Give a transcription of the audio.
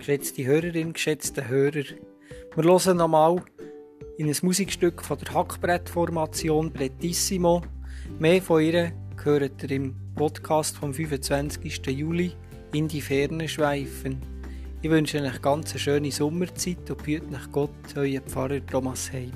Geschätzte Hörerin, geschätzte Hörer, wir hören nochmal in ein Musikstück von der Hackbrettformation Brettissimo. Mehr von ihr hört ihr im Podcast vom 25. Juli in die Ferne schweifen. Ich wünsche euch ganz eine schöne Sommerzeit und bietet euch Gott, euer Pfarrer Thomas Heim.